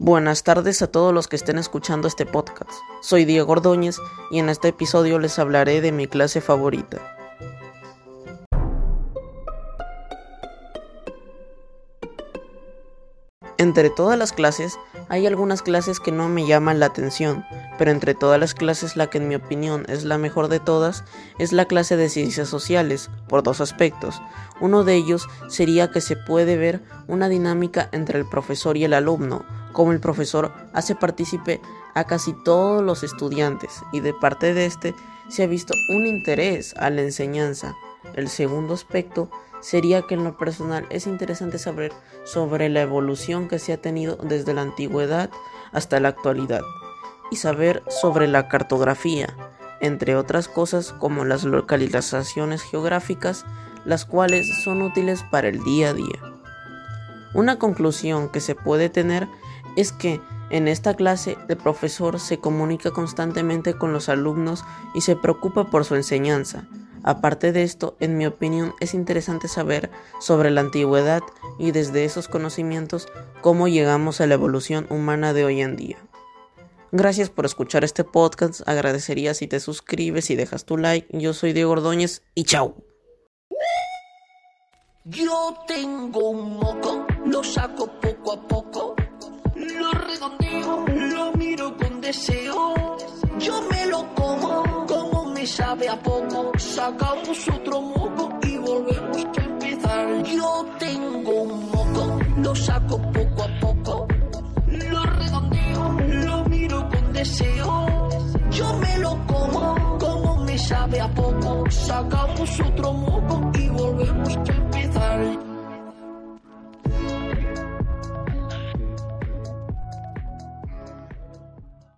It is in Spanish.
Buenas tardes a todos los que estén escuchando este podcast. Soy Diego Ordóñez y en este episodio les hablaré de mi clase favorita. Entre todas las clases, hay algunas clases que no me llaman la atención, pero entre todas las clases la que en mi opinión es la mejor de todas es la clase de ciencias sociales, por dos aspectos. Uno de ellos sería que se puede ver una dinámica entre el profesor y el alumno, como el profesor hace partícipe a casi todos los estudiantes y de parte de este se ha visto un interés a la enseñanza. El segundo aspecto sería que en lo personal es interesante saber sobre la evolución que se ha tenido desde la antigüedad hasta la actualidad y saber sobre la cartografía, entre otras cosas como las localizaciones geográficas, las cuales son útiles para el día a día. Una conclusión que se puede tener es que en esta clase el profesor se comunica constantemente con los alumnos y se preocupa por su enseñanza, Aparte de esto, en mi opinión, es interesante saber sobre la antigüedad y desde esos conocimientos cómo llegamos a la evolución humana de hoy en día. Gracias por escuchar este podcast, agradecería si te suscribes y dejas tu like. Yo soy Diego Ordóñez y chao. Yo tengo un moco, lo saco poco a poco, lo redondeo, lo miro con deseo, yo me lo como sabe a poco, sacamos otro moco y volvemos a empezar. Yo tengo un moco, lo saco poco a poco, lo redondeo, lo miro con deseo. Yo me lo como, como me sabe a poco, sacamos otro moco